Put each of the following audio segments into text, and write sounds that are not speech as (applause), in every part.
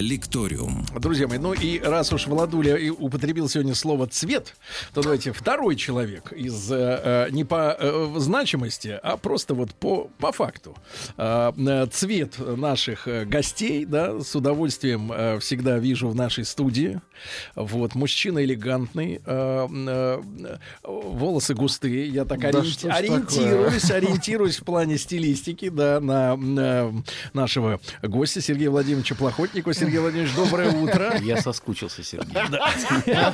Лекториум. Друзья мои, ну и раз уж Владуля и употребил сегодня слово «цвет», то давайте второй человек из э, не по э, значимости, а просто вот по, по факту. Э, э, цвет наших э, гостей, да, с удовольствием э, всегда вижу в нашей студии. Вот, мужчина элегантный, э, э, волосы густые, я так Да ориенти- ориентируюсь, ориентируюсь в плане стилистики, да, на, на нашего гостя Сергея Владимировича Плохотникова. Сергей Владимирович, доброе утро. Я соскучился, Сергей.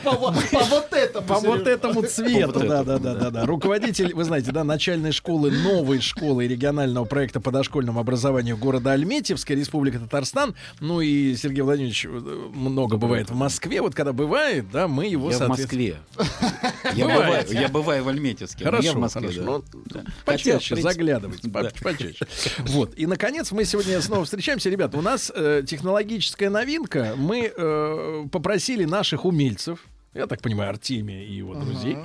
По вот по вот этому. По вот этому цвету, да, да, да, да. Руководитель, вы знаете, да, начальной школы, новой школы регионального проекта по дошкольному образованию города Альметьевская, Республика Татарстан. Ну и Сергей Владимирович э, много бывает в Москве. Вот когда бывает, да, мы его, Я в. Москве. (laughs) Я бываю, я бываю в Альметьевске. Хорошо, я в Москве, хорошо. да. Ну. Хотя, Почаще заглядывайте, да. почаще. Вот. И, наконец, мы сегодня снова встречаемся. Ребята, у нас э, технологическая новинка. Мы э, попросили наших умельцев, я так понимаю, Артемия и его друзей,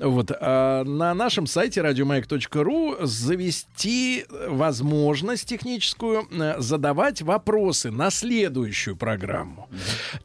вот, а, на нашем сайте радиомаяк.ру завести возможность техническую э, задавать вопросы на следующую программу.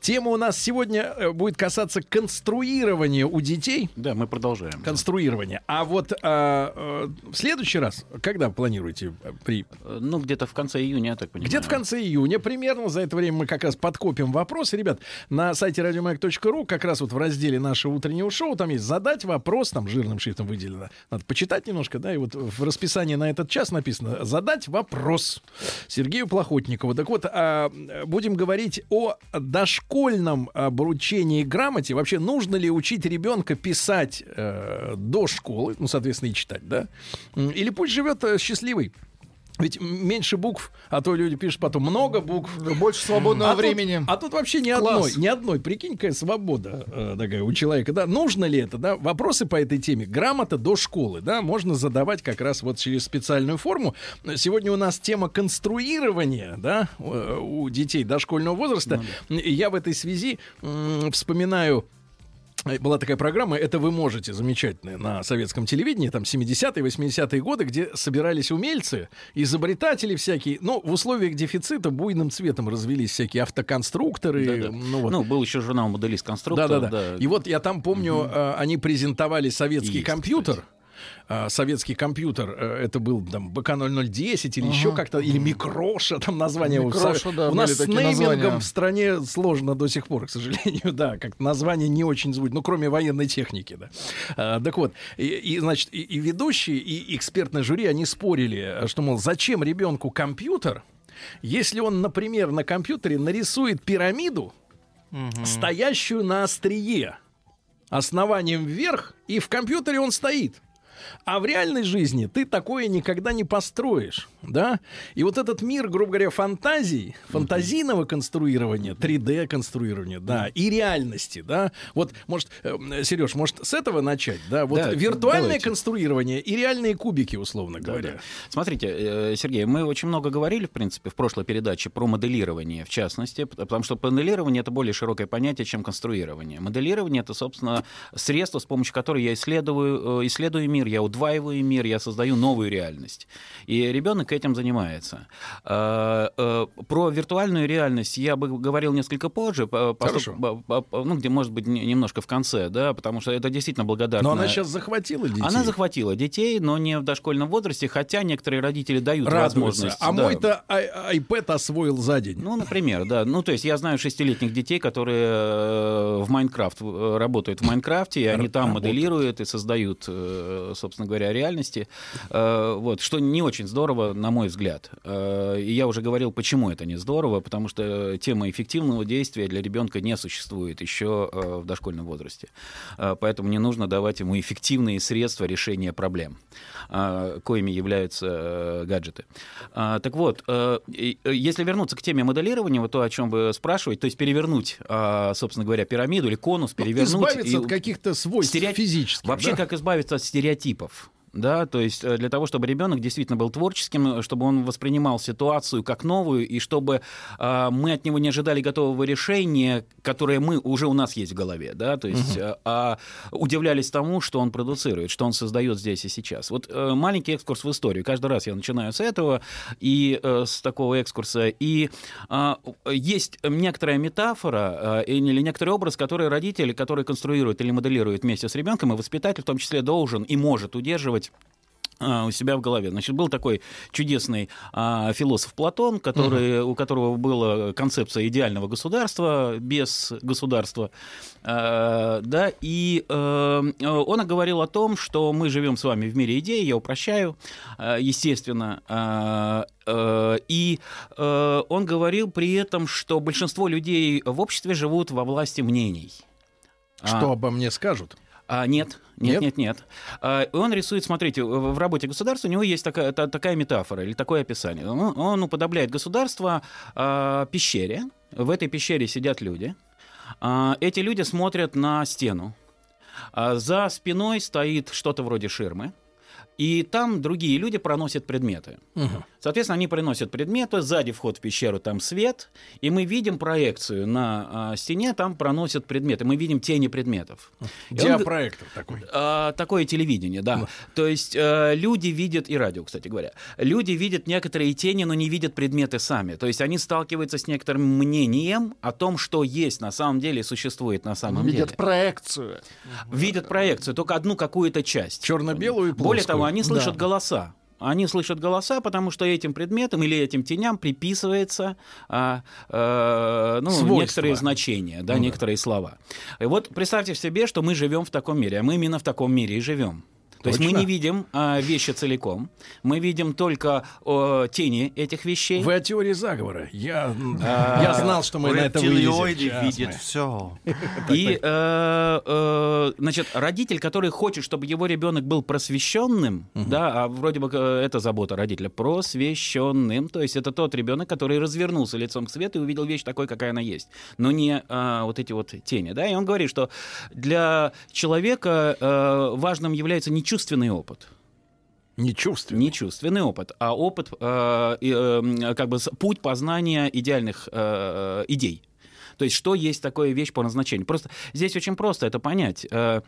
Тема у нас сегодня э, будет касаться конструирования у детей Да, мы продолжаем. конструирование. А вот а, э, в следующий раз, когда планируете э, при Э, Ну, где-то в конце июня, я так понимаю. где-то в конце июня примерно за это время мы как раз подкопим вопросы, ребят. На сайте радиомаяк.ру как раз вот в разделе нашего утреннего шоу там есть задать вопрос, там жирным шрифтом выделено. Надо почитать немножко, да, и вот в расписании на этот час написано задать вопрос Сергею Плохотникову. Так вот, а, будем говорить о дошкольном обручении грамоте. Вообще, нужно ли учить ребенка писать э, до школы, ну, соответственно, и читать, да? Или пусть живет э, счастливый. Ведь меньше букв, а то люди пишут потом много букв. Больше свободного а времени. Тут, а тут вообще ни Класс. одной, ни одной. Прикинь, какая свобода э, такая у человека. Да, нужно ли это, да? Вопросы по этой теме. Грамота до школы, да, можно задавать как раз вот через специальную форму. Сегодня у нас тема конструирования, да, э, у детей дошкольного возраста. И я в этой связи м, вспоминаю Э, была такая программа, это вы можете, замечательная, на советском телевидении, там 70-е, 80-е годы, где собирались умельцы, изобретатели всякие, но в условиях дефицита буйным цветом развелись всякие автоконструкторы. Да-да. Ну, вот. Ну, был еще журнал «Моделист-конструктор». Да-да-да. И вот я там помню, э, они презентовали советский Есть, компьютер. А, советский компьютер, э, это был там БК-0010 или еще как-то, или Микроша, там название. у Микроша, Сов- да, у нас с неймингом названия. в стране сложно до сих пор, к сожалению, (laughs) да, как название не очень звучит, ну, кроме военной техники, да. А, так вот, и, и, значит, и, и ведущие, и экспертное жюри, они спорили, что, мол, зачем ребенку компьютер, если он, например, на компьютере нарисует пирамиду, стоящую на острие, основанием вверх, и в компьютере он стоит. А в реальной жизни ты такое никогда не построишь, да? И вот этот мир, грубо говоря, фантазий, фантазийного конструирования, 3D-конструирования, да, и реальности, да? Вот, может, Сереж, может, с этого начать, да? Вот Да, виртуальное давайте. конструирование и реальные кубики, условно говоря. Да. Смотрите, э, Сергей, мы очень много говорили, в принципе, в прошлой передаче про моделирование, в частности, потому что моделирование — это более широкое понятие, чем конструирование. Моделирование — это, собственно, средство, с помощью которого я исследую, э, исследую мир, я удваиваю мир, я создаю новую реальность. И ребенок этим занимается. Э, э, Про виртуальную реальность я бы говорил несколько позже, по- по- Хорошо. по- по- ну, где, может быть, не- немножко в конце, да, потому что это действительно благодарно. Но она сейчас захватила детей. Она захватила детей, но не в дошкольном возрасте, хотя некоторые родители дают Радуются. возможность. А да. мой-то ай- iPad освоил за день. Ну, например, да. Ну, то есть я знаю шестилетних детей, которые э, в Майнкрафт работают в Майнкрафте, и они там моделируют и создают, собственно говоря, реальности. Вот, что не очень здорово, на мой взгляд. Э, И я уже говорил, почему это не здорово, потому что тема эффективного действия для ребенка не существует еще э, в дошкольном возрасте. Э, Поэтому не нужно давать ему эффективные средства решения проблем, э, коими являются э, гаджеты. Так вот, э, э, если вернуться к теме моделирования, вот то, о чем вы спрашиваете, то есть перевернуть, собственно говоря, пирамиду или конус, перевернуть. Ну, Избавиться и- от каких-то свойств стереотип- физических. Вообще, да? как избавиться от стереотипов? Да, то есть э, для того, чтобы ребенок действительно был творческим, чтобы он воспринимал ситуацию как новую, и чтобы э, мы от него не ожидали готового решения, которое мы уже у нас есть в голове, да, то есть, э, а удивлялись тому, что он продуцирует, что он создает здесь и сейчас. Вот э, маленький экскурс в историю. Каждый раз я начинаю с этого и э, с такого экскурса. И э, есть некоторая метафора э, или некоторый образ, который родители, который конструирует или моделирует вместе с ребенком, и воспитатель в том числе должен и может удерживать а, у себя в голове. Значит, был такой чудесный а, философ Платон, который, у которого была концепция идеального государства без государства, а, да, и а, он говорил о том, что мы живем с вами в мире идей, я упрощаю, а, естественно, а, а, и а, он говорил при этом, что большинство людей в обществе живут во власти мнений. Что А, обо мне скажут? А, нет, Нет? нет, нет, нет. А, он рисует, смотрите, в работе государства у него есть такая, та- такая метафора или такое описание. Он, он уподобляет государство а, пещере. В этой пещере сидят люди. А, эти люди смотрят на стену. За спиной стоит что-то вроде ширмы. И там другие люди проносят предметы. Мгм. Соответственно, они приносят предметы, сзади вход в пещеру, там свет, и мы видим проекцию на а, стене, там проносят предметы, мы видим тени предметов. И он Диапроектор такой. а, такое телевидение, да. То есть э, люди видят, и радио, кстати говоря, люди видят некоторые тени, но не видят предметы сами. То есть они сталкиваются с некоторым мнением о том, что есть на самом деле, существует на самом Видят деле. проекцию. Видят проекцию, только одну какую-то часть. Черно-белую и Более плоскую. того, они слышат Да. голоса. Они слышат голоса, потому что этим предметам или этим теням приписывается а, э, ну, Свойства. некоторые значения, да, Ну да. некоторые слова. И вот представьте себе, что мы живем в таком мире, а мы именно в таком мире и живем. То есть мы не видим а, вещи целиком, мы видим только о, тени этих вещей. Вы о теории заговора. Я, А, я знал, что мы на это видят мы. все. (laughs) И, э, э, значит, родитель, который хочет, чтобы его ребенок был просвещенным, да, а вроде бы э, это забота родителя, просвещенным, то есть это тот ребенок, который развернулся лицом к свету и увидел вещь такой, какая она есть, но не а, вот эти вот тени, да, и он говорит, что для человека э, важным является не чувственный опыт, Не чувствую. не чувственный опыт, а опыт, э, э, как бы путь познания идеальных э, идей. То есть, что есть такое вещь по назначению. Просто здесь очень просто это понять. э,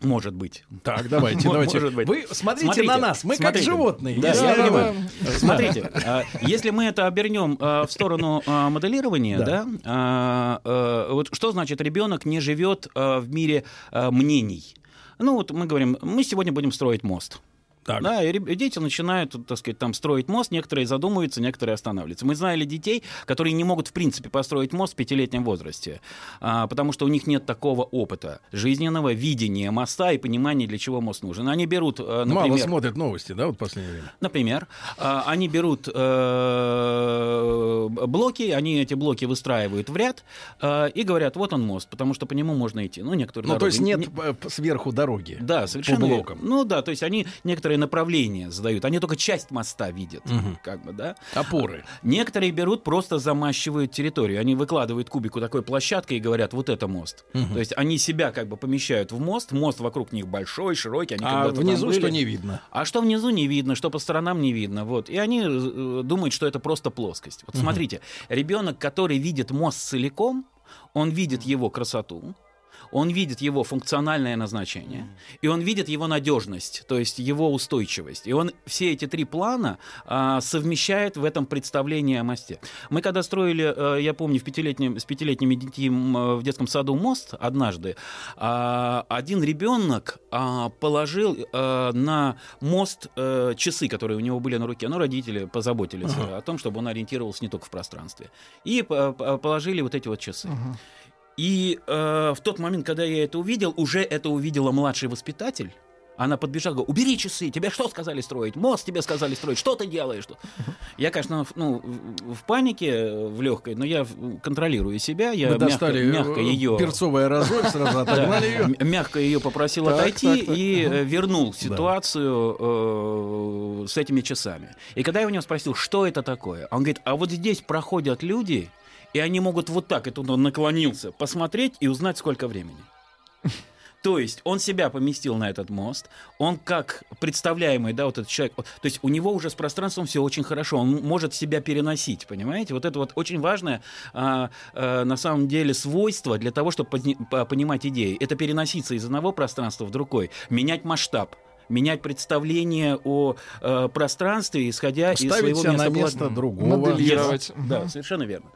может быть. Так, давайте, (laughs) давайте. может быть. Вы смотрите, Смотрите, на нас. Мы смотрите. как животные. Да, я понимаю. Смотрите, а, если мы это обернем а, в сторону моделирования, Да. да, вот что значит ребенок не живет в мире мнений? Ну вот мы говорим, мы сегодня будем строить мост. Так. Да, и дети начинают, так сказать, там строить мост, некоторые задумываются, некоторые останавливаются. Мы знали детей, которые не могут, в принципе, построить мост в пятилетнем возрасте, а, потому что у них нет такого опыта жизненного видения моста и понимания, для чего мост нужен. Они берут, э, Мало например, смотрят новости, да, вот в последнее время. Например, а, они берут э, блоки, они эти блоки выстраивают в ряд э, и говорят, вот он мост, потому что по нему можно идти. Ну, некоторые Ну, то дороги есть нет сверху дороги. да, совершенно по блокам. Ну да, то есть они некоторые направления задают, они только часть моста видят, Мгм. как бы, да. Опоры. Некоторые берут, просто замащивают территорию. Они выкладывают кубику такой площадкой и говорят, вот это мост. То есть они себя как бы помещают в мост, мост вокруг них большой, широкий, они А внизу были. что не видно? А что внизу не видно, что по сторонам не видно. Вот. И они э, думают, что это просто плоскость. Вот смотрите, ребенок, который видит мост целиком, он видит его красоту, он видит его функциональное назначение, и он видит его надежность, то есть его устойчивость. И он все эти три плана а, совмещает в этом представлении о мосте. Мы когда строили, э, я помню, в пятилетнем, с пятилетними детьми э, в детском саду мост однажды, а, один ребенок а, положил э, на мост э, часы, которые у него были на руке. Ну, родители позаботились э, о том, чтобы он ориентировался не только в пространстве. И по- по- положили вот эти вот часы. И э, в тот момент, когда я это увидел, уже это увидела младший воспитатель. Она подбежала, говорит, убери часы, тебе что сказали строить? Мост тебе сказали строить, что ты делаешь? Что? Я, конечно, в- ну, в панике, в легкой, но я контролирую себя, я Вы мягко, достали мягко э, ее... перцовый аэрозоль, сразу (laughs) отогнали ее. Мягко ее попросил отойти и э, вернул ситуацию э, с этими часами. И когда я у него спросил, что это такое, он говорит, а вот здесь проходят люди, и они могут вот так, и тут он наклонился, посмотреть и узнать, сколько времени. (laughs) То есть он себя поместил на этот мост, он как представляемый, да, вот этот человек, то есть у него уже с пространством все очень хорошо, он может себя переносить, понимаете? Вот это вот очень важное а, а, на самом деле свойство для того, чтобы понимать идеи. Это переноситься из одного пространства в другой, менять масштаб менять представление о э, пространстве, исходя Ставить из своего себя места на место другого. Моделировать. Yes. Да, совершенно верно.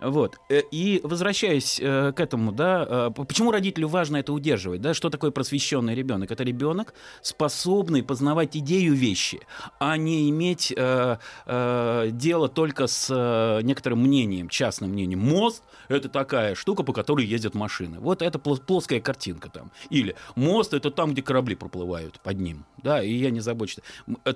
Вот. Э, И возвращаясь э, к этому, да, э, почему родителю важно это удерживать, да, что такое просвещенный ребенок? Это ребенок, способный познавать идею вещи, а не иметь э, э, дело только с некоторым мнением, частным мнением. Мост — это такая штука, по которой ездят машины. Вот это пл- плоская картинка там. Или мост — это там, где корабли проплывают под ним, да, и я не забочусь.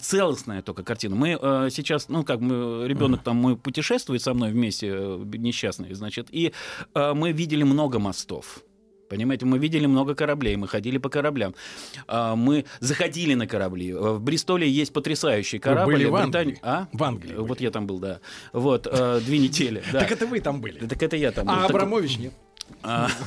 Целостная только картина. Мы э, сейчас, ну, как мы, ребенок там мой путешествует со мной вместе, э, несчастный, значит, и э, мы видели много мостов. Понимаете, мы видели много кораблей, мы ходили по кораблям, А, мы заходили на корабли. Э, В Бристоле есть потрясающий корабль. были в Англии? А? В Англии Вот были. я там был, да. Вот, э, две (laughs) недели. Так это вы там были. Так это я там был. А Абрамович нет.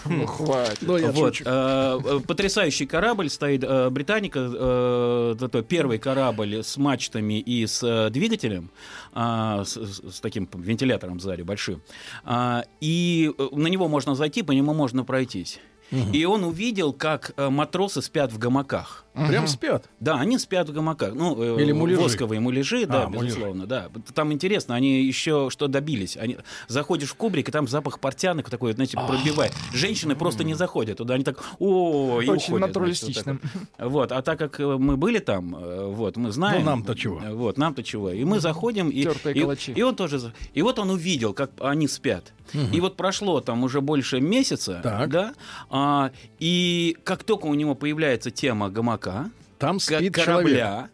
Ну, хватит. Ну, вот, э, э, потрясающий корабль стоит, э, Британика, это первый корабль с мачтами и с двигателем, а, с, таким вентилятором сзади большим, А, и на него можно зайти, по нему можно пройтись. И он увидел, как э, матросы спят в гамаках. Прям спят. Да, они спят в гамаках. Ну, э, Или муляжи. восковые муляжи, да, А, муляжи. безусловно, да. Там интересно, они еще что добились. Они... Заходишь в кубрик, и там запах портянок такой, знаете, пробивает. Женщины просто не заходят туда, они так, о, и Очень уходят, натуралистично. значит, вот, вот. А так как э, мы были там, вот, мы знаем. Ну, нам-то чего? Вот, нам-то чего. И мы заходим, и, и, калачи. и он тоже, и вот он увидел, как они спят. И вот прошло там уже больше месяца, Так. да, а, и как только у него появляется тема гамака, Там спит человек. корабля,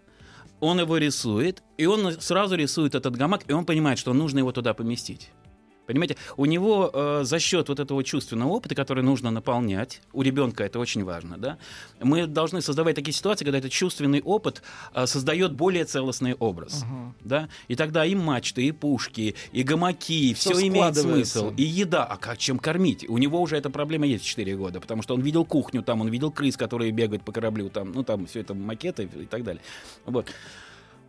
он его рисует, и он сразу рисует этот гамак, и он понимает, что нужно его туда поместить. Понимаете, у него э, за счет вот этого чувственного опыта, который нужно наполнять, у ребенка это очень важно, да, мы должны создавать такие ситуации, когда этот чувственный опыт э, создает более целостный образ, да, и тогда и мачты, и пушки, и гамаки, Всё все имеет смысл, и еда, а как чем кормить? У него уже эта проблема есть в 4 года, потому что он видел кухню там, он видел крыс, которые бегают по кораблю там, ну там все это макеты и так далее, вот.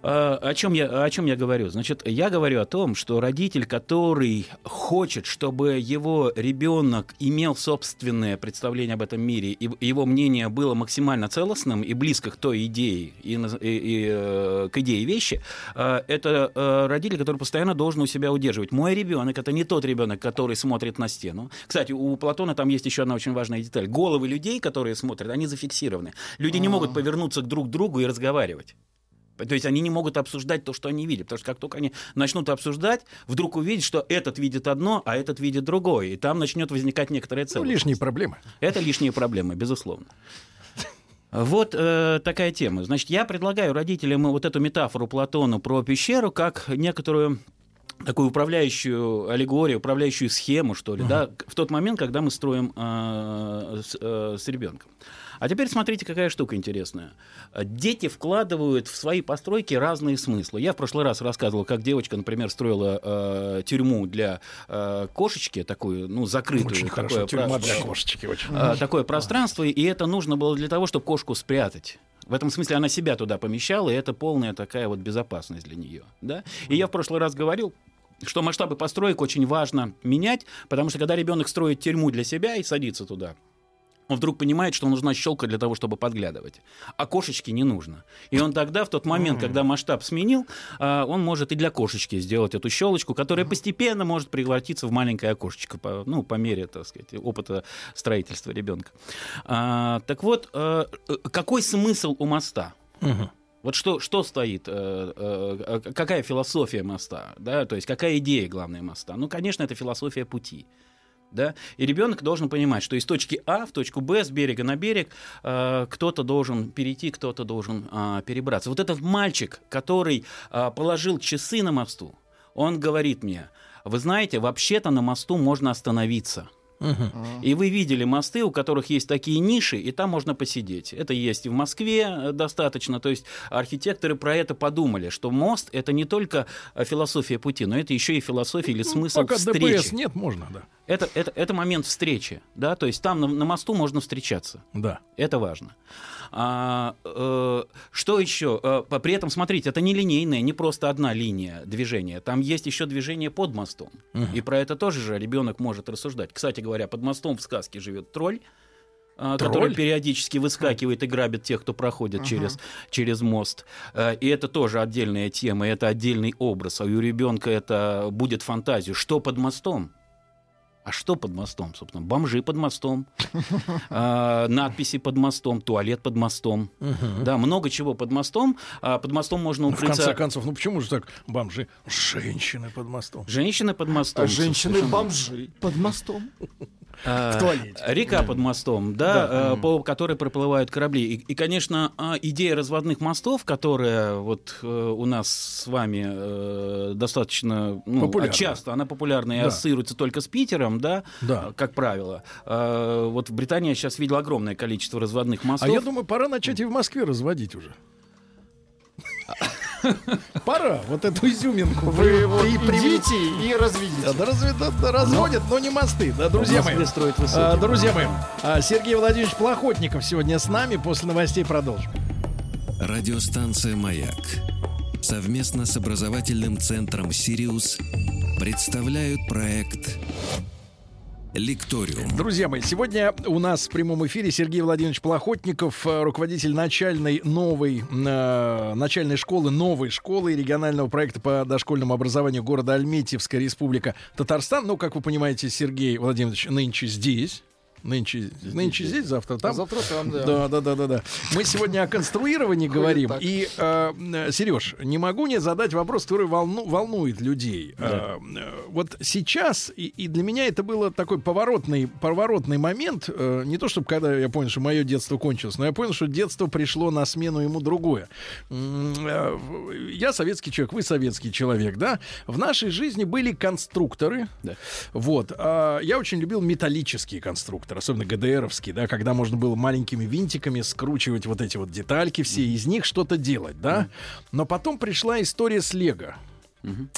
А, О чем, я, о чем я говорю? Значит, я говорю о том, что родитель, который хочет, чтобы его ребенок имел собственное представление об этом мире, и его мнение было максимально целостным и близко к той идее, и, и- и, э, к идее вещи, э, это э, родитель, который постоянно должен у себя удерживать. Мой ребенок это не тот ребенок, который смотрит на стену. Кстати, у Платона там есть еще одна очень важная деталь. Головы людей, которые смотрят, они зафиксированы. Люди не могут повернуться к друг другу и разговаривать. То есть они не могут обсуждать то, что они видят. Потому что как только они начнут обсуждать, вдруг увидят, что этот видит одно, а этот видит другое. И там начнет возникать некоторая Ну, целостность. лишние проблемы. Это лишние проблемы, безусловно. Вот э, такая тема. Значит, я предлагаю родителям вот эту метафору Платона про пещеру как некоторую такую управляющую аллегорию, управляющую схему, что ли, да, в тот момент, когда мы строим э, с, э, с ребенком. А теперь смотрите, какая штука интересная. Дети вкладывают в свои постройки разные смыслы. Я в прошлый раз рассказывал, как девочка, например, строила э, тюрьму для э, кошечки, такую, ну, закрытую. Очень такое хорошо. Тюрьма для кошечки. Очень. а, такое пространство, и это нужно было для того, чтобы кошку спрятать. В этом смысле она себя туда помещала, и это полная такая вот безопасность для нее. Да? И я в прошлый раз говорил, что масштабы построек очень важно менять, потому что когда ребенок строит тюрьму для себя и садится туда, он вдруг понимает, что нужна щелка для того, чтобы подглядывать. А кошечке не нужно. И он тогда, в тот момент, когда масштаб сменил, а, он может и для кошечки сделать эту щелочку, которая постепенно может превратиться в маленькое окошечко, по, ну, по мере, так сказать, опыта строительства ребенка. А, так вот, э, э, какой смысл у моста? Мгм. Вот что, что стоит, э, какая философия моста, да, то есть какая идея главная моста? Ну, конечно, это философия пути. Да? И ребенок должен понимать, что из точки А в точку Б, с берега на берег, э, кто-то должен перейти, кто-то должен а, перебраться. Вот этот мальчик, который а, положил часы на мосту, он говорит мне, вы знаете, вообще-то на мосту можно остановиться. И вы видели мосты, у которых есть такие ниши, и там можно посидеть. Это есть и в Москве э, достаточно. То есть архитекторы про это подумали, что мост это не только э, философия пути, но это еще и философия или смысл Ну, Пока встречи. ДПС нет, можно, да. Это, это, это момент встречи, да, то есть там на, на мосту можно встречаться. Да. Это важно. А, э, что еще? Э, по- при этом, смотрите, это не линейная, не просто одна линия движения. Там есть еще движение под мостом. И про это тоже же ребенок может рассуждать. Кстати говоря, под мостом в сказке живет тролль. а, Тролль? который периодически выскакивает и грабит тех, кто проходит через, через мост. Э, И это тоже отдельная тема, это отдельный образ. А у ребенка это будет фантазию. Что под мостом? А что под мостом, собственно? Бомжи под мостом, (laughs) а, надписи под мостом, туалет под мостом. Да, много чего под мостом. А Под мостом можно Ну, в конце укрыться... концов, ну почему же так бомжи? Женщины под мостом. Женщины под мостом. А женщины-бомжи под мостом. (laughs) А, В туалете. Река под мостом, да, э, по которой проплывают корабли. И, и, конечно, а, идея разводных мостов, которая вот э, у нас с вами э, достаточно ну, Популярна. часто, она популярна и Да. ассоциируется только с Питером, да, Да. как правило. Э, Вот в Британии я сейчас видел огромное количество разводных А мостов. я думаю, пора начать и в Москве разводить уже. Пора вот эту изюминку. Вы вот при- при- идите и разведите. да, разве- да, да, разводят, но не мосты, да, друзья мои. Строят. А, Друзья мои, а, Сергей Владимирович Плохотников сегодня с нами. После новостей продолжим. Радиостанция «Маяк» совместно с образовательным центром «Сириус» представляют проект «Лекториум». Друзья мои, сегодня у нас в прямом эфире Сергей Владимирович Плохотников, э, руководитель начальной новой э, начальной школы, новой школы регионального проекта по дошкольному образованию города Альметьевская республика Татарстан. Ну, как вы понимаете, Сергей Владимирович нынче здесь. Нынче, нынче здесь, завтра там. Завтра там, да. Да, да, да, да, да. Мы сегодня о конструировании говорим. И, э, Сереж, не могу не задать вопрос, который волну- волнует людей. Э, э, вот сейчас, и, и для меня это было такой поворотный, поворотный момент. э, не то, чтобы когда я понял, что мое детство кончилось, но я понял, что детство пришло на смену ему другое. Э, Я советский человек, вы советский человек, да? В нашей жизни были конструкторы. Да. Вот. А я очень любил металлические конструкторы, особенно ГДРовские, да, когда можно было маленькими винтиками скручивать вот эти вот детальки все, и из них что-то делать, да. Но потом пришла история с Лего.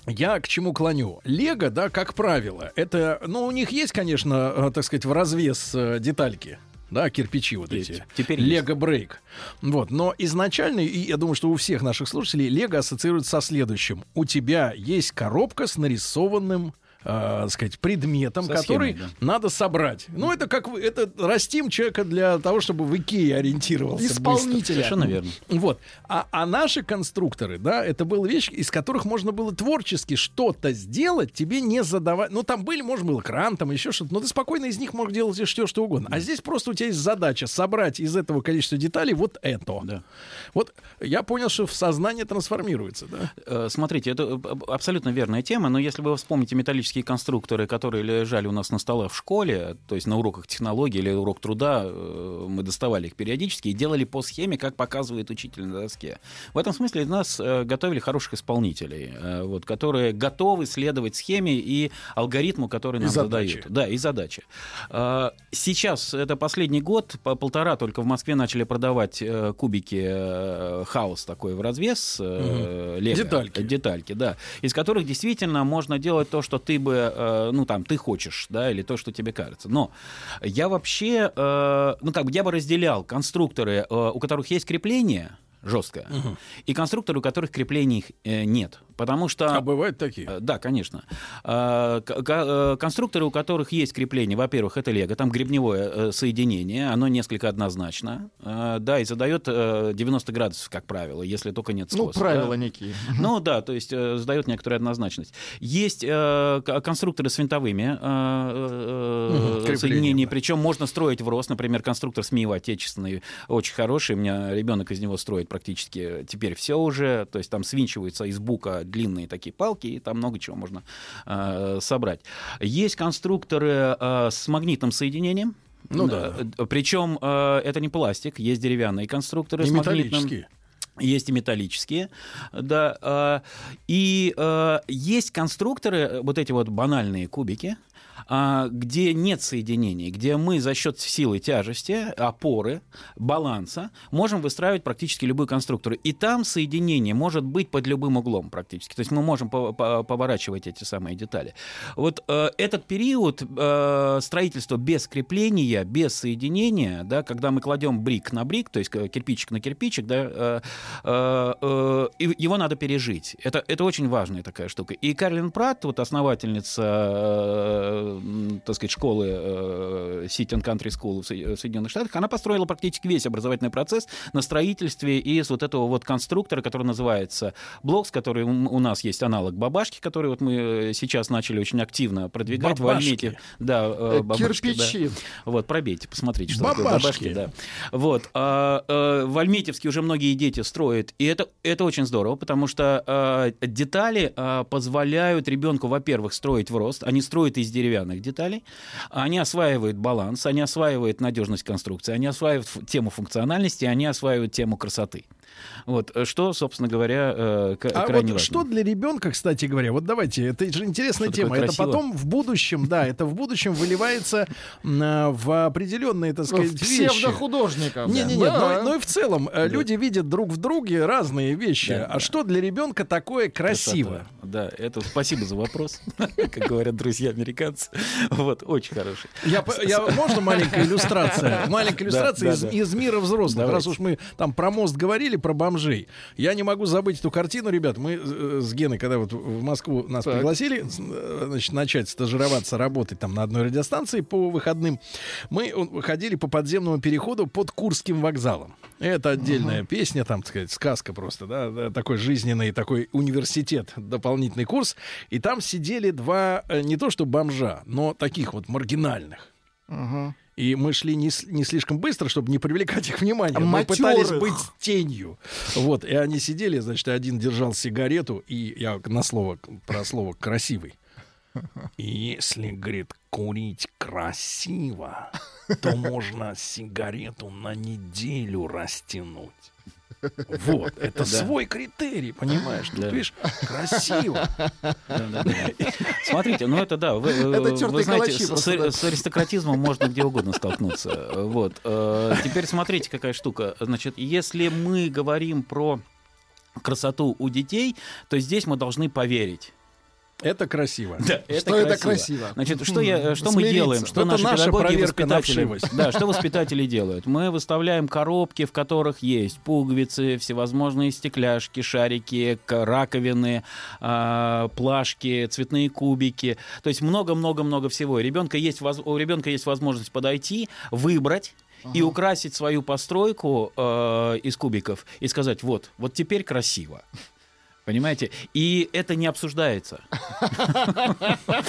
Я к чему клоню? Лего, да, как правило, это, ну, у них есть, конечно, э, так сказать, в развес э, детальки. Да, кирпичи вот Есть. эти. Теперь Лего Брейк. Вот. Но изначально, и я думаю, что у всех наших слушателей Лего ассоциируется со следующим. У тебя есть коробка с нарисованным э, сказать, предметом, Со который схемой, надо собрать. Ну, это как это растим человека для того, чтобы в Икее ориентировался. быстро. Исполнителя. Совершенно верно. Вот. А, а наши конструкторы, да, это была вещь, из которых можно было творчески что-то сделать, тебе не задавать. Ну, там были, может, был кран, там еще что-то, но ты спокойно из них можешь делать все, что угодно. А здесь просто у тебя есть задача собрать из этого количества деталей вот это. Да. Вот я понял, что в сознание трансформируется, да? Э, Смотрите, это э, абсолютно верная тема, но если вы вспомните металлические конструкторы, которые лежали у нас на столах в школе, то есть на уроках технологии или урок труда, э, мы доставали их периодически и делали по схеме, как показывает учитель на доске. В этом смысле нас э, готовили хороших исполнителей, э, вот, которые готовы следовать схеме и алгоритму, который И нам задаче. задают. Да, и задачи. Сейчас, это последний год, по полтора только в Москве начали продавать кубики хаос такой в развес. э, Лего. Детальки. Детальки, да. Из которых действительно можно делать то, что ты бы, э, ну там, ты хочешь, да, или то, что тебе кажется. Но я вообще, э, ну как бы, я бы разделял конструкторы, э, у которых есть крепление жесткое, и конструкторы, у которых креплений нет. Потому что... А бывают такие. Э, Да, конечно. К- э, Конструкторы, у которых есть крепление, во-первых, это лего, там гребневое э, соединение, оно несколько однозначно, э, да, и задает э, 90 градусов, как правило, если только нет Ну, скоса. правила да. некие. (laughs) Ну да, то есть э, задает некоторую однозначность. Есть э, конструкторы с винтовыми э, э, э, креплением, соединениями, да. причем можно строить в рост. Например, конструктор СМИва отечественный, очень хороший. У меня ребенок из него строит практически теперь все уже. То есть там свинчиваются из бука длинные такие палки, и там много чего можно э, собрать. Есть конструкторы э, с магнитным соединением. Ну да. Э, Причем э, это не пластик, есть деревянные конструкторы И с магнитным. металлические. Есть и металлические, да. э, И э, есть конструкторы, э, вот эти вот банальные кубики, где нет соединений, где мы за счет силы тяжести, опоры, баланса можем выстраивать практически любую конструкцию. И там соединение может быть под любым углом практически. То есть мы можем поворачивать эти самые детали. Вот э, этот период э, строительства без крепления, без соединения, да, когда мы кладем брик на брик, то есть кирпичик на кирпичик, да, э, э, э, его надо пережить. Это, это очень важная такая штука. И Карлин Пратт, вот основательница, э, так сказать, школы э, City and Country School в Соединенных Штатах, она построила практически весь образовательный процесс на строительстве из вот этого вот конструктора, который называется Блокс, который у нас есть аналог бабашки, который вот мы э, сейчас начали очень активно продвигать бабашки. в Альмете. Да, э, бабашки, Кирпичи. Да. Вот, пробейте, посмотрите, что бабашки. такое бабашки. Да. Вот. А, а, в Альметьевске уже многие дети строят, и это, это очень здорово, потому что а, детали а, позволяют ребенку, во-первых, строить в рост, они строят из деревянных деталей, они осваивают баланс, они осваивают надежность конструкции, они осваивают тему функциональности, они осваивают тему красоты. Вот, э, что, собственно говоря, э, а крайне вот важно. что для ребенка, кстати говоря, вот давайте, это же интересная что тема. Это потом в будущем, да, это в будущем выливается в определенные, так сказать, вещи. Псевдохудожников. Не, не, не, но, но и в целом э, люди видят друг в друге разные вещи. а что для ребенка такое красиво? Да, это спасибо за вопрос, (laughs) как говорят друзья американцы. Вот, очень хороший. Я, я, можно маленькая иллюстрация? (laughs) Маленькая иллюстрация из, из мира взрослых. Раз уж мы там про мост говорили, про бомжей. Я не могу забыть эту картину, ребят. Мы э, с Геной, когда вот в Москву нас так. пригласили, э, значит, начать стажироваться, работать там на одной радиостанции по выходным, мы ходили по подземному переходу под Курским вокзалом. Это отдельная uh-huh. песня, там, так сказать, сказка просто, да, такой жизненный, такой университет, дополнительный курс. И там сидели два, э, не то что бомжа, но таких вот маргинальных. Uh-huh. И мы шли не, не слишком быстро, чтобы не привлекать их внимание. Мы пытались быть тенью. Вот, и они сидели, значит, один держал сигарету, и я на слово, про слово «красивый». Если, говорит, курить красиво, то можно сигарету на неделю растянуть. Вот, (laughs) это свой критерий, понимаешь? Ты видишь, красиво. Смотрите, ну это да, вы, вы знаете, с, аристократизмом можно где угодно столкнуться. Вот. Э, теперь смотрите, какая штука. Значит, если мы говорим про красоту у детей, то здесь мы должны поверить. Это красиво. Да, это что красиво. это красиво? Значит, что, я, что мы делаем? Что это наши наша педагоги воспитатели, да, что воспитатели делают? Мы выставляем коробки, в которых есть пуговицы, всевозможные стекляшки, шарики, раковины, э, плашки, цветные кубики. То есть много-много-много всего. Ребенка есть, у ребенка есть возможность подойти, выбрать и украсить свою постройку э, из кубиков и сказать, вот, вот теперь красиво. Понимаете? И это не обсуждается. (laughs)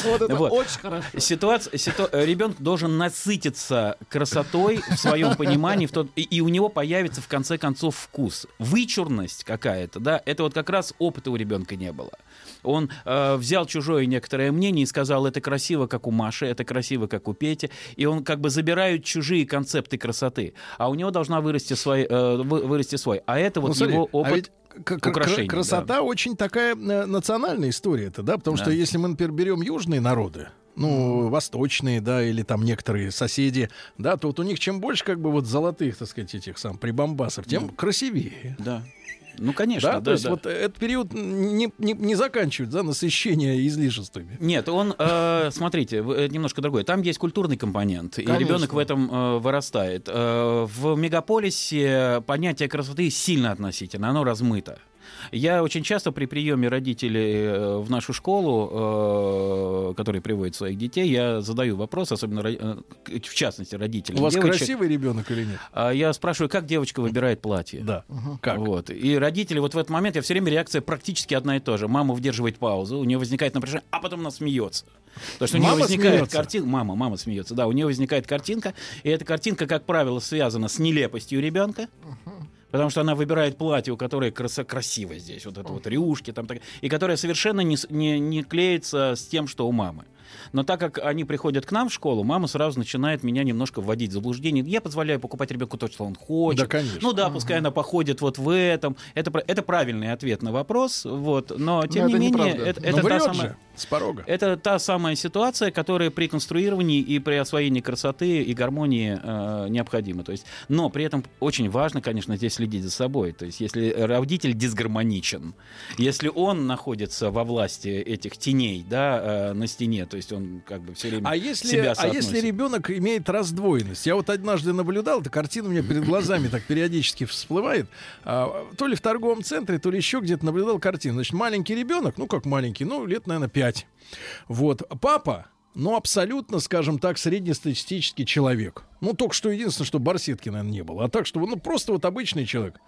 Вот это очень хорошо. Ситуация, ребенок должен насытиться красотой в своем понимании, и у него появится в конце концов вкус. Вычурность какая-то, да, это вот как раз опыта у ребенка не было. Он э, взял чужое некоторое мнение и сказал, это красиво, как у Маши, это красиво, как у Пети, и он как бы забирает чужие концепты красоты, а у него должна вырасти свой, э, вырасти свой. А это вот ну, его а опыт украшений. Красота да. очень такая э, национальная история это, да, потому да. что если мы, например, берем южные народы, ну, восточные, да, или там некоторые соседи, да, то вот у них чем больше, как бы, вот золотых, так сказать, этих сам прибамбасов, тем красивее. Да. Ну, конечно, да. да то есть да. вот этот период не, не, не заканчивается, да, насыщение излишествами. Нет, он, э, смотрите, э, немножко другой. Там есть культурный компонент, конечно. и ребенок в этом э, вырастает. Э, в мегаполисе понятие красоты сильно относительно, оно размыто. Я очень часто при приеме родителей э, в нашу школу, э, которые приводят своих детей, я задаю вопрос, особенно э, в частности родителям. У вас девочек. красивый ребенок или нет? А я спрашиваю, как девочка выбирает платье. Да. Как? Вот. И родители, вот в этот момент, я все время реакция практически одна и та же. Мама выдерживает паузу, у нее возникает напряжение, а потом она смеется. Потому что у нее мама возникает картинка. Мама, мама смеется. Да, у нее возникает картинка, и эта картинка, как правило, связана с нелепостью ребенка. Uh-huh Потому что она выбирает платье, у которой краса красиво здесь, вот это вот рюшки там, так, и которое совершенно не, не, не клеится с тем, что у мамы. Но так как они приходят к нам в школу, мама сразу начинает меня немножко вводить в заблуждение. Я позволяю покупать ребенку то, что он хочет. Да, конечно. Ну да, пускай она походит вот в этом. Это, это правильный ответ на вопрос. Вот. Но, тем Но не менее, неправда. это, Но это та врет самая... же с порога. Это та самая ситуация, которая при конструировании и при освоении красоты и гармонии э, необходима. То есть, но при этом очень важно, конечно, здесь следить за собой. То есть, если родитель дисгармоничен, если он находится во власти этих теней, да, э, на стене, то есть он как бы все время А если, себя а если соотносит. ребенок имеет раздвоенность? Я вот однажды наблюдал, эта картина у меня перед глазами так периодически всплывает. А, то ли в торговом центре, то ли еще где-то наблюдал картину. Значит, маленький ребенок, ну как маленький, ну лет, наверное, 5. Вот. Папа, ну, абсолютно, скажем так, среднестатистический человек. Ну, только что единственное, что барсетки, наверное, не было. А так, что, ну, просто вот обычный человек.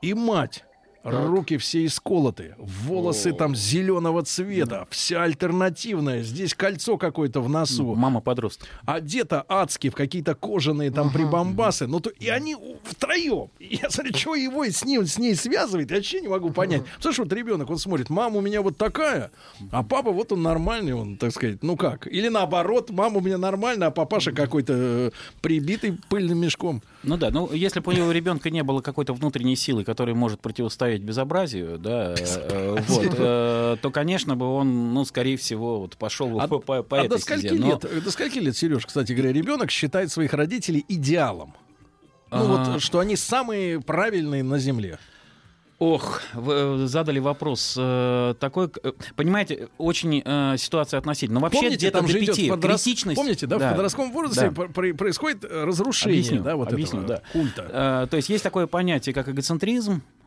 И мать. Руки все исколоты, волосы там зеленого цвета, вся альтернативная. Здесь кольцо какое-то в носу. Мама подросток. одета адски в какие-то кожаные там прибамбасы. Ну, то, и они втроем. Я смотрю, что его с, ним, с ней связывает, я вообще не могу понять. Что вот ребенок, он смотрит, мама у меня вот такая, а папа вот он нормальный, он, так сказать, ну как? Или наоборот, мама у меня нормальная, а папаша какой-то э, прибитый пыльным мешком. Ну да, ну если бы у ребенка не было какой-то внутренней силы, которая может противостоять безобразию, да, э, вот, э, то, конечно, бы он, ну, скорее всего, вот пошел А, по, по- по а этой до скольки стезе. Но- лет, э, до скольки лет, Сереж, кстати говоря, ребенок считает своих родителей идеалом? Ну А. вот, что они самые правильные на земле. Ох, вы э, задали вопрос э, такой, э, понимаете, очень э, ситуация относительно. Но вообще Помните, где-то там до пяти. подрос- Критичность. Помните, да, в подростковом возрасте да. пр- пр- происходит э, разрушение, Объясню, да, вот объясню, этого да. культа. Э, то есть есть такое понятие, как эгоцентризм, э,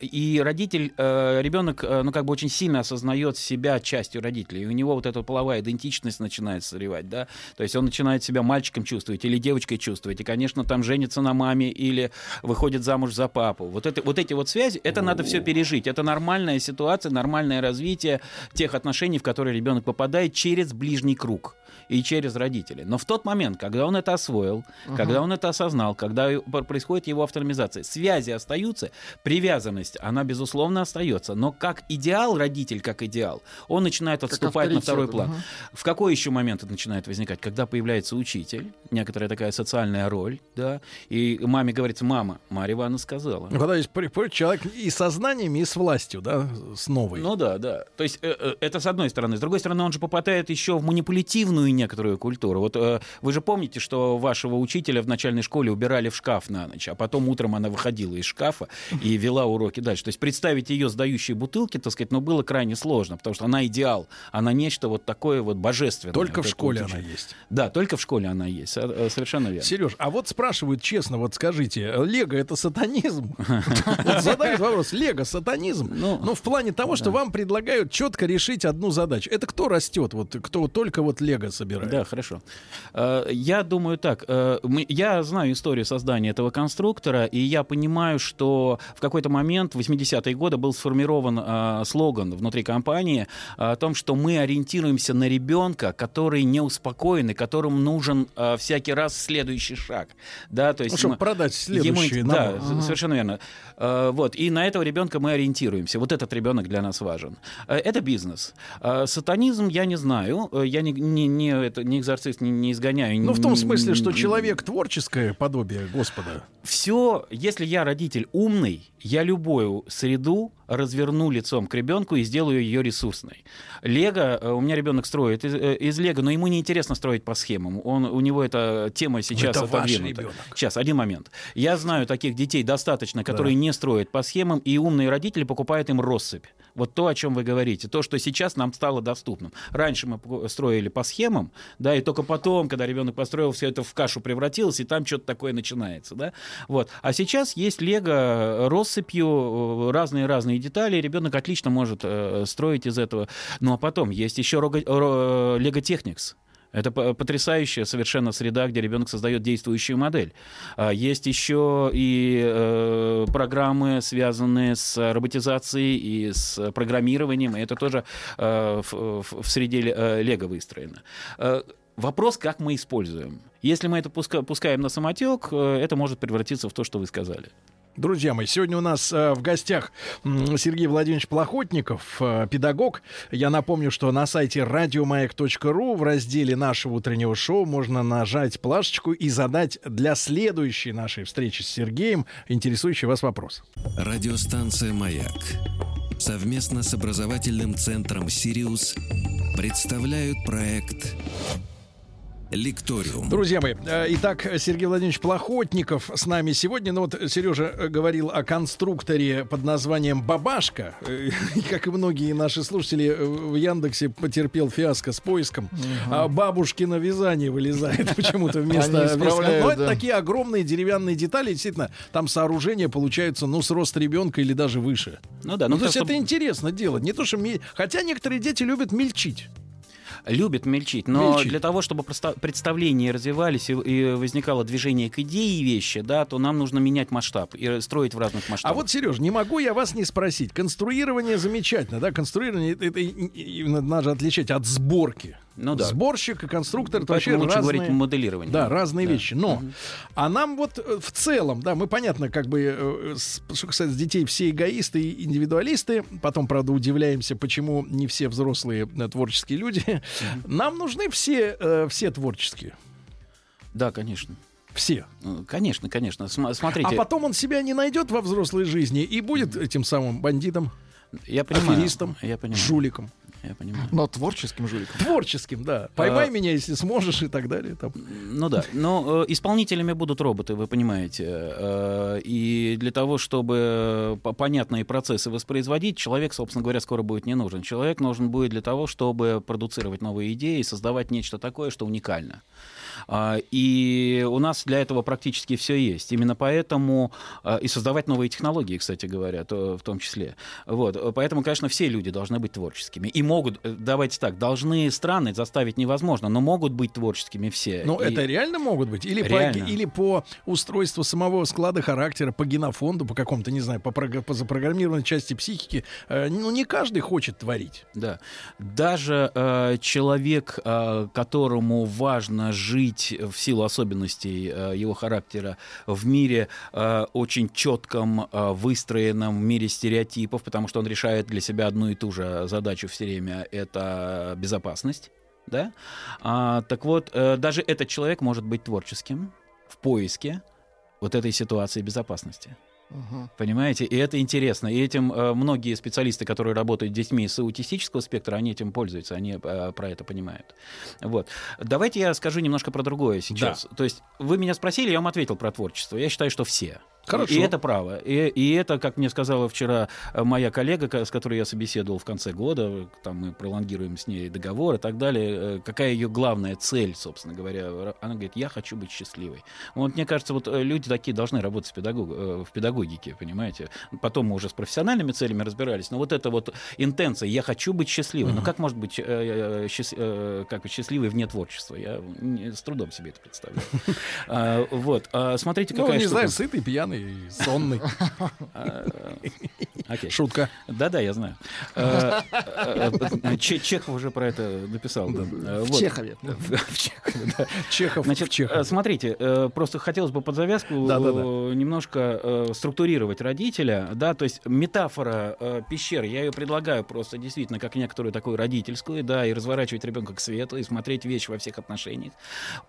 и родитель, э, ребенок, э, ну как бы очень сильно осознает себя частью родителей, и у него вот эта половая идентичность начинает созревать, да, то есть он начинает себя мальчиком чувствовать или девочкой чувствовать, и, конечно, там женится на маме или выходит замуж за папу. Вот, это, вот эти вот связи, это надо все пережить, это нормальная ситуация, нормальное развитие тех отношений, в которые ребенок попадает через ближний круг и через родителей. Но в тот момент, когда он это освоил, когда он это осознал, когда происходит его автоматизация, связи остаются, привязанность, она, безусловно, остается. Но как идеал, родитель как идеал, он начинает отступать на второй план. мгм. В какой еще момент это начинает возникать? Когда появляется учитель, некоторая такая социальная роль, да, и маме говорится, мама, Марья Ивановна сказала. Ну, когда есть приходит человек и со знаниями, и с властью, да, с новой. Ну да, да. То есть э, э, это с одной стороны. С другой стороны, он же попадает еще в манипулятивную некоторую культуру. Вот э, вы же помните, что вашего учителя в начальной школе убирали в шкаф на ночь, а потом утром она выходила из шкафа и вела уроки дальше. То есть представить ее сдающей бутылки, так сказать, ну, было крайне сложно, потому что она идеал, она нечто вот такое вот божественное. Только Вот в школе она есть. Да, только в школе она есть. Со- э, Совершенно верно. Сереж, а вот спрашивают честно, вот скажите, Лего это сатанизм? (laughs) Задают вопрос, Лего сатанизм? Ну, Ну, в плане того, что вам предлагают четко решить одну задачу. Это кто растет, вот кто только вот Лего собирает? Да, хорошо. Э, Я думаю так. э, Я знаю историю создания этого конструктора, и я понимаю, что в какой-то момент, в 80-е годы, был сформирован э, слоган внутри компании о том, что мы ориентируемся на ребенка, который не успокоен и которому нужен всякий раз следующий шаг. Да, то есть Ну, чтобы продать следующий Ему-. Да, с- совершенно верно. Вот, и на этого ребенка мы ориентируемся. Вот этот ребенок для нас важен. Это бизнес. Сатанизм я не знаю. Я не, не, не, это, не экзорцист, не, не изгоняю. Ну, в том смысле, что человек творческое подобие Господа. Все, если я родитель умный, я любую среду разверну лицом к ребенку и сделаю ее ресурсной. Лего, э, у меня ребенок строит из, э, из Лего, но ему не интересно строить по схемам. Он, у него эта тема сейчас это ваш отодвинута. ребенок. Сейчас, один момент. Я знаю таких детей достаточно, которые не строят по схемам, и умные родители покупают им россыпь. Вот то, о чем вы говорите, то, что сейчас нам стало доступным. Раньше мы строили по схемам, да, и только потом, когда ребенок построил, все это в кашу превратилось, и там что-то такое начинается, да. Вот. А сейчас есть лего россыпью, разные-разные детали, ребенок отлично может э, строить из этого. Ну а потом есть еще Лего Техникс. Это потрясающая совершенно среда, где ребенок создает действующую модель. А, Есть еще и э, программы, связанные с роботизацией и с программированием, и это тоже э, в, среде ле- э, Лего выстроено. Э, Вопрос, как мы используем. Если мы это пуска- пускаем на самотек, э, это может превратиться в то, что вы сказали. Друзья мои, сегодня у нас э, в гостях Сергей Владимирович Плохотников, э, педагог. Я напомню, что на сайте радиомаяк.ру в разделе нашего утреннего шоу можно нажать плашечку и задать для следующей нашей встречи с Сергеем интересующий вас вопрос. Радиостанция «Маяк» совместно с образовательным центром «Сириус» представляют проект Лекториум. Друзья мои, э, итак, Сергей Владимирович Плохотников с нами сегодня. Ну вот Сережа э, говорил о конструкторе под названием «Бабашка». Э, (laughs) И, как и многие наши слушатели, в Яндексе потерпел фиаско с поиском. А бабушкино вязание вылезает (laughs) почему-то вместо... Ну, это да. такие огромные деревянные детали. Действительно, там сооружения получаются, ну, с рост ребенка или даже выше. Ну да, Ну, то есть это интересно делать. Не то, что... Хотя некоторые дети любят мельчить. Любят мельчить, но Мельчить. для того, чтобы представления развивались и, и возникало движение к идее вещи, да, то нам нужно менять масштаб и строить в разных А масштабах. вот, Сереж, не могу я вас не спросить. Конструирование замечательно, да? Конструирование это, это и- и- надо отличать от сборки. Ну да. Сборщик и конструктор это Поэтому вообще лучше разные... говорить моделирование. Да, разные Да. вещи. Но, а нам вот э, в целом, да, мы понятно, как бы, э, что касается детей, все эгоисты и индивидуалисты. Потом, правда, удивляемся, почему не все взрослые э, творческие люди. Нам нужны все, все творческие. Да, конечно. Все. Конечно, конечно. См- Смотрите, А потом он себя не найдет во взрослой жизни и будет этим самым бандитом, я понимаю. аферистом, Я понимаю. жуликом. Я понимаю. Но творческим жуликом. Творческим, да. Поймай А- меня, если сможешь, и так далее. Там. Ну да, но э, исполнителями будут роботы, вы понимаете. Э, и для того, чтобы по- понятные процессы воспроизводить, человек, собственно говоря, скоро будет не нужен. Человек нужен будет для того, чтобы продуцировать новые идеи, создавать нечто такое, что уникально. А, И у нас для этого практически все есть. Именно поэтому а, и создавать новые технологии, кстати говоря, то, в том числе. Вот. Поэтому, конечно, все люди должны быть творческими. И могут, э, давайте так, должны страны заставить невозможно, но могут быть творческими все. Но И- это реально могут быть? Или по, Реально. или по устройству самого склада характера, по генофонду, по какому-то, не знаю, по, по запрограммированной части психики. Э, ну, не каждый хочет творить. Да. Даже э, человек, э, которому важно жить в силу особенностей э, его характера в мире э, очень четком, э, выстроенном мире стереотипов, потому что он решает для себя одну и ту же задачу все время, это безопасность. Да? А, так вот, даже этот человек может быть творческим в поиске вот этой ситуации безопасности. Мгм. Понимаете? И это интересно. И этим э, многие специалисты, которые работают с детьми с аутистического спектра, они этим пользуются, они э, про это понимают. Вот. Давайте я скажу немножко про другое сейчас. То есть вы меня спросили, я вам ответил про творчество. Я считаю, что все. Хорошо. И это право. И, и это, как мне сказала вчера э, моя коллега, с которой я собеседовал в конце года, там мы пролонгируем с ней договор и так далее, э, какая ее главная цель, собственно говоря. Она говорит, я хочу быть счастливой. Вот мне кажется, вот э, люди такие должны работать в, педагог, э, в педагогике, понимаете. Потом мы уже с профессиональными целями разбирались, но вот эта вот интенция, я хочу быть счастливой. Ну как может быть э, э, счаст- э, как счастливой вне творчества? Я не- с трудом себе это представляю. (laughs) А, Вот. А, Смотрите, Ну, какая не штука. знаю, сытый, пьяный, сонный. А, (laughs) Окей. Шутка. Да-да, я знаю. Э, э, э, Че- Чехов уже про это написал. В. Чехове. (laughs) В Чехове, да. Чехов Значит, смотрите, просто хотелось бы под завязку немножко структурировать родителя, да, то есть метафора пещеры, я ее предлагаю просто действительно как некоторую такую родительскую, да, и разворачивать ребенка к свету, и смотреть вещи во всех отношениях.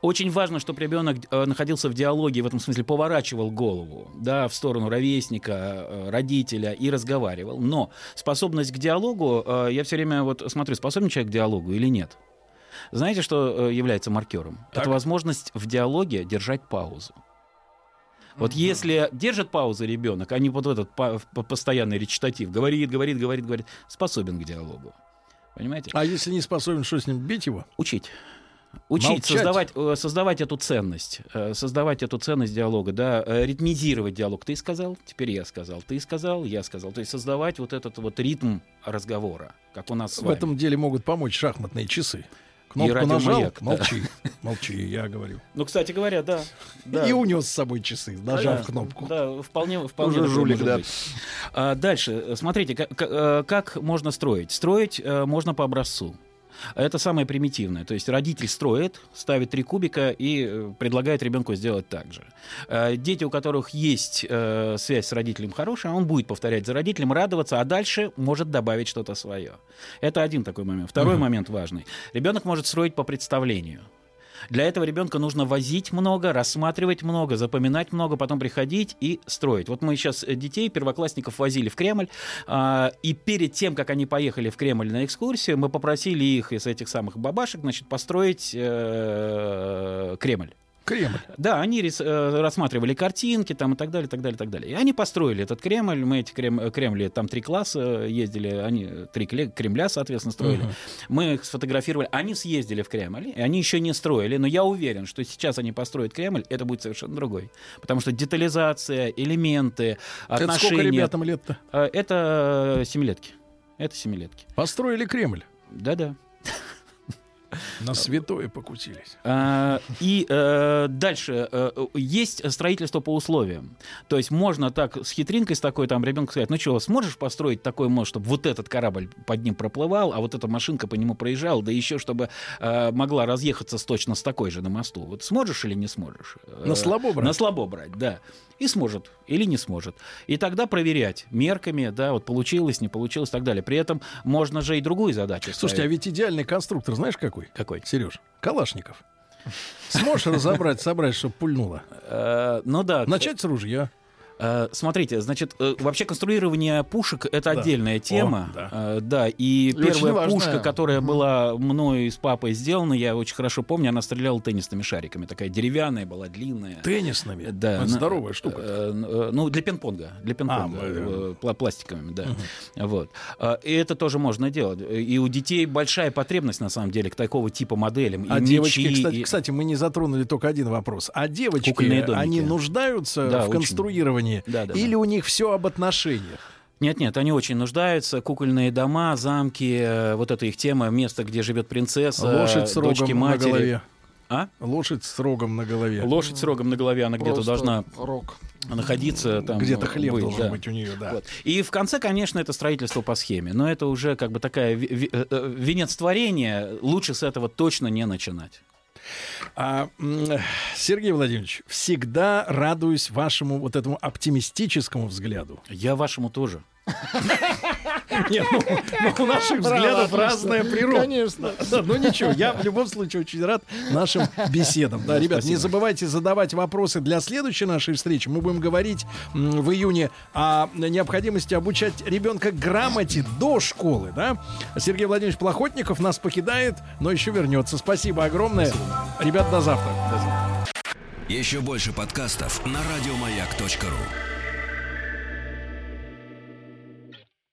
Очень важно, чтобы ребенок находился в диалоге, в этом смысле поворачивал голову, да, в сторону ровесника, э, родителя и разговаривал. Но способность к диалогу, э, я все время вот смотрю, способен человек к диалогу или нет. Знаете, что э, является маркером? Так. Это возможность в диалоге держать паузу. Вот если держит паузу ребенок, а не вот этот постоянный речитатив, говорит, говорит, говорит, говорит, способен к диалогу. Понимаете? А если не способен, что с ним, бить его? Учить. Учить, Молчать. создавать, э, создавать эту ценность, э, создавать эту ценность диалога, да, э, ритмизировать диалог. Ты сказал, теперь я сказал, ты сказал, я сказал. То есть создавать вот этот вот ритм разговора, как у нас с В вами. этом деле могут помочь шахматные часы. Кнопку радиомаяк, нажал, да. молчи. Молчи, я говорю. Ну, кстати говоря, да. да. И унес с собой часы, нажав Да, кнопку. Да, вполне, вполне Уже жулик, да. быть. А, дальше, смотрите, как, как, можно строить. Строить можно по образцу. Это самое примитивное. То есть родитель строит, ставит три кубика и э, предлагает ребенку сделать так же. Э, дети, у которых есть э, связь с родителем хорошая, он будет повторять за родителем, радоваться, а дальше может добавить что-то свое. Это один такой момент. Второй uh-huh. момент важный. Ребенок может строить по представлению. Для этого ребенка нужно возить много, рассматривать много, запоминать много, потом приходить и строить. Вот мы сейчас э, детей, первоклассников возили в Кремль, э, и перед тем, как они поехали в Кремль на экскурсию, мы попросили их из этих самых бабашек, значит, построить э, Кремль. Кремль. Да, они рис, э, рассматривали картинки там и так далее, так далее, так далее. И они построили этот Кремль. Мы эти крем, Кремли, там три класса ездили, они три Кремля, соответственно, строили. Uh-huh. Мы их сфотографировали. Они съездили в Кремль, и они еще не строили, но я уверен, что сейчас они построят Кремль, это будет совершенно другой. Потому что детализация, элементы, отношения... Это сколько ребятам лет-то? Э, это семилетки. Это семилетки. Построили Кремль? Да-да. На святое покутились. А, и э, дальше э, есть строительство по условиям. То есть можно так с хитринкой, с такой там ребенку сказать, ну что, сможешь построить такой мост, чтобы вот этот корабль под ним проплывал, а вот эта машинка по нему проезжала, да еще чтобы э, могла разъехаться с, точно с такой же на мосту. Вот сможешь или не сможешь? На слабо брать? На слабо брать, да и сможет или не сможет. И тогда проверять мерками, да, вот получилось, не получилось и так далее. При этом можно же и другую задачу Слушайте, ставить. а ведь идеальный конструктор знаешь какой? Какой? Сереж, Калашников. Сможешь разобрать, собрать, чтобы пульнуло? Э, ну да. Начать с ружья. Э, смотрите, значит, э, вообще конструирование пушек это да. отдельная тема. О, да. Э, да, и, и первая пушка, которая была мной с папой сделана, я очень хорошо помню, она стреляла теннисными шариками. Такая деревянная была, длинная. Теннисными? Да. Это здоровая штука. Ну, для пинг-понга. Для пинг-понга. А, пластиковыми, да. Угу. Вот. И это тоже можно делать. И у детей большая потребность, на самом деле, к такого типа моделям. А и девочки, мечи, кстати, и... кстати, мы не затронули только один вопрос. А девочки, они нуждаются да, в конструировании отношении, да, да, или да. у них все об отношениях? Нет, нет, они очень нуждаются. Кукольные дома, замки, э, вот это их тема, место, где живет принцесса, Лошадь с дочки матери. На голове. А? Лошадь с рогом на голове. Лошадь с рогом на голове, она где-то должна рог. находиться там. Где-то хлеб быть, должен да. быть у нее, да. Вот. И в конце, конечно, это строительство по схеме. Но это уже как бы такая э, э, венец творения. Лучше с этого точно не начинать. А, Сергей Владимирович, всегда радуюсь вашему вот этому оптимистическому взгляду. Я вашему тоже. (laughs) Нет, ну, ну у наших взглядов разная природа. Конечно. Да, ну ничего, я в любом случае очень рад нашим беседам. Да, ребят, Спасибо. не забывайте задавать вопросы для следующей нашей встречи. Мы будем говорить в июне о необходимости обучать ребенка грамоте до школы. Да? Сергей Владимирович Плохотников нас покидает, но еще вернется. Спасибо огромное. Спасибо. Ребят, до завтра. До завтра. Еще больше подкастов на радиомаяк.ру